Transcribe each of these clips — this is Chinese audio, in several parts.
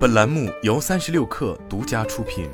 本栏目由三十六氪独家出品。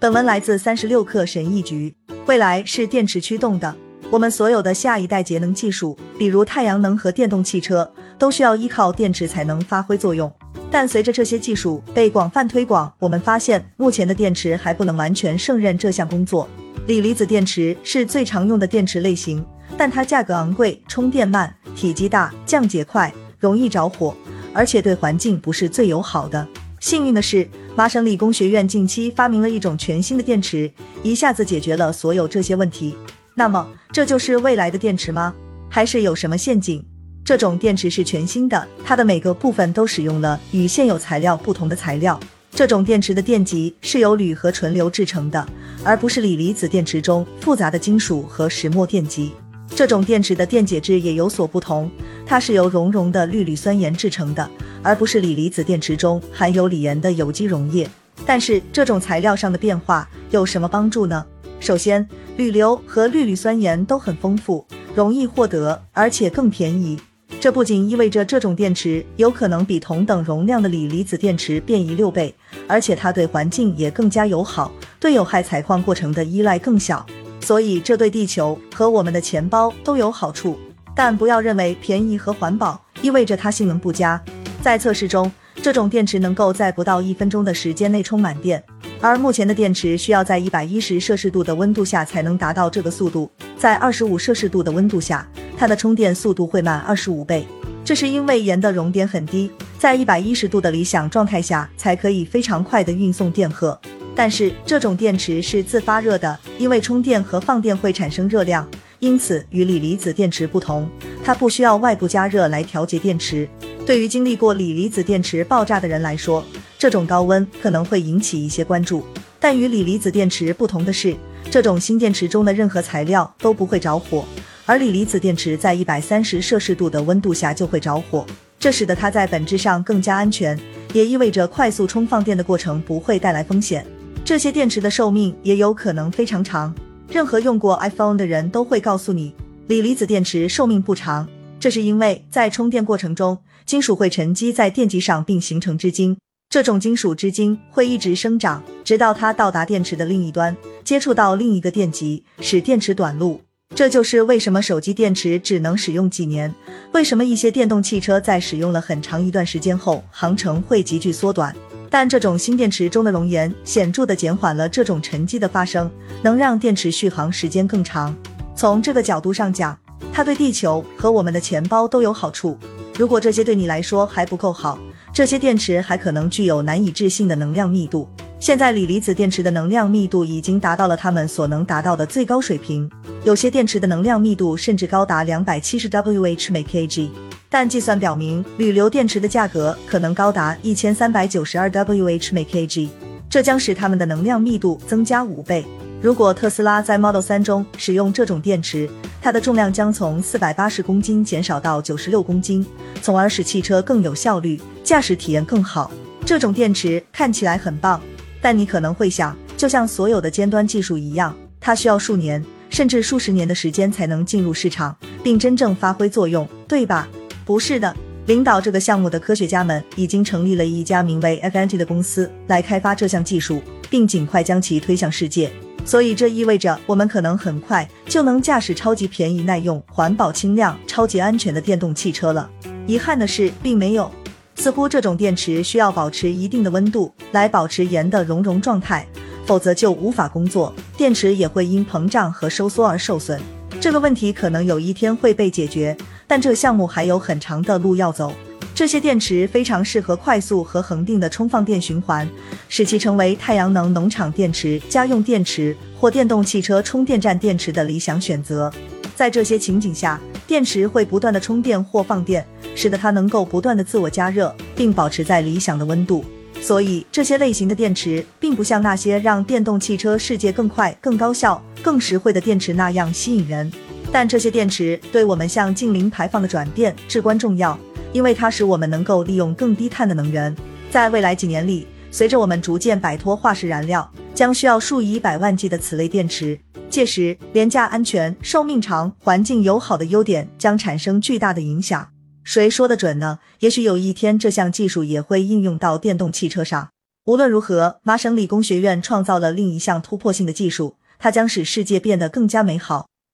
本文来自三十六氪神译局。未来是电池驱动的，我们所有的下一代节能技术，比如太阳能和电动汽车，都需要依靠电池才能发挥作用。但随着这些技术被广泛推广，我们发现目前的电池还不能完全胜任这项工作。锂离子电池是最常用的电池类型，但它价格昂贵，充电慢，体积大，降解快，容易着火，而且对环境不是最友好的。幸运的是，麻省理工学院近期发明了一种全新的电池，一下子解决了所有这些问题。那么，这就是未来的电池吗？还是有什么陷阱？这种电池是全新的，它的每个部分都使用了与现有材料不同的材料。这种电池的电极是由铝和纯硫制成的，而不是锂离子电池中复杂的金属和石墨电极。这种电池的电解质也有所不同，它是由熔融的氯铝酸盐制成的，而不是锂离子电池中含有锂盐的有机溶液。但是这种材料上的变化有什么帮助呢？首先，铝硫和氯铝酸盐都很丰富，容易获得，而且更便宜。这不仅意味着这种电池有可能比同等容量的锂离子电池便宜六倍，而且它对环境也更加友好，对有害采矿过程的依赖更小。所以这对地球和我们的钱包都有好处。但不要认为便宜和环保意味着它性能不佳。在测试中，这种电池能够在不到一分钟的时间内充满电，而目前的电池需要在一百一十摄氏度的温度下才能达到这个速度。在二十五摄氏度的温度下。它的充电速度会慢二十五倍，这是因为盐的熔点很低，在一百一十度的理想状态下才可以非常快的运送电荷。但是这种电池是自发热的，因为充电和放电会产生热量，因此与锂离子电池不同，它不需要外部加热来调节电池。对于经历过锂离子电池爆炸的人来说，这种高温可能会引起一些关注。但与锂离子电池不同的是，这种新电池中的任何材料都不会着火。而锂离子电池在一百三十摄氏度的温度下就会着火，这使得它在本质上更加安全，也意味着快速充放电的过程不会带来风险。这些电池的寿命也有可能非常长。任何用过 iPhone 的人都会告诉你，锂离子电池寿命不长，这是因为在充电过程中，金属会沉积在电极上并形成织晶，这种金属织晶会一直生长，直到它到达电池的另一端，接触到另一个电极，使电池短路。这就是为什么手机电池只能使用几年，为什么一些电动汽车在使用了很长一段时间后，航程会急剧缩短。但这种新电池中的熔岩显著地减缓了这种沉积的发生，能让电池续航时间更长。从这个角度上讲，它对地球和我们的钱包都有好处。如果这些对你来说还不够好，这些电池还可能具有难以置信的能量密度。现在锂离子电池的能量密度已经达到了它们所能达到的最高水平，有些电池的能量密度甚至高达两百七十 Wh 每 kg。但计算表明，铝流电池的价格可能高达一千三百九十二 Wh 每 kg，这将使它们的能量密度增加五倍。如果特斯拉在 Model 3中使用这种电池，它的重量将从四百八十公斤减少到九十六公斤，从而使汽车更有效率，驾驶体验更好。这种电池看起来很棒。但你可能会想，就像所有的尖端技术一样，它需要数年甚至数十年的时间才能进入市场，并真正发挥作用，对吧？不是的，领导这个项目的科学家们已经成立了一家名为 Avanti 的公司来开发这项技术，并尽快将其推向世界。所以这意味着我们可能很快就能驾驶超级便宜、耐用、环保、轻量、超级安全的电动汽车了。遗憾的是，并没有。似乎这种电池需要保持一定的温度来保持盐的熔融状态，否则就无法工作。电池也会因膨胀和收缩而受损。这个问题可能有一天会被解决，但这项目还有很长的路要走。这些电池非常适合快速和恒定的充放电循环，使其成为太阳能农场电池、家用电池或电动汽车充电站电池的理想选择。在这些情景下，电池会不断的充电或放电。使得它能够不断的自我加热，并保持在理想的温度。所以这些类型的电池并不像那些让电动汽车世界更快、更高效、更实惠的电池那样吸引人。但这些电池对我们向近零排放的转变至关重要因为它使我们能够利用更低碳的能源。在未来几年里随着我们逐渐摆脱化石燃料将需要数以百万计的此类电池届时廉价安全寿命长环境友好的优点将产生巨大的影响。谁说得准呢？也许有一天这项技术也会应用到电动汽车上。无论如何麻省理工学院创造了另一项突破性的技术它将使世界变得更加美好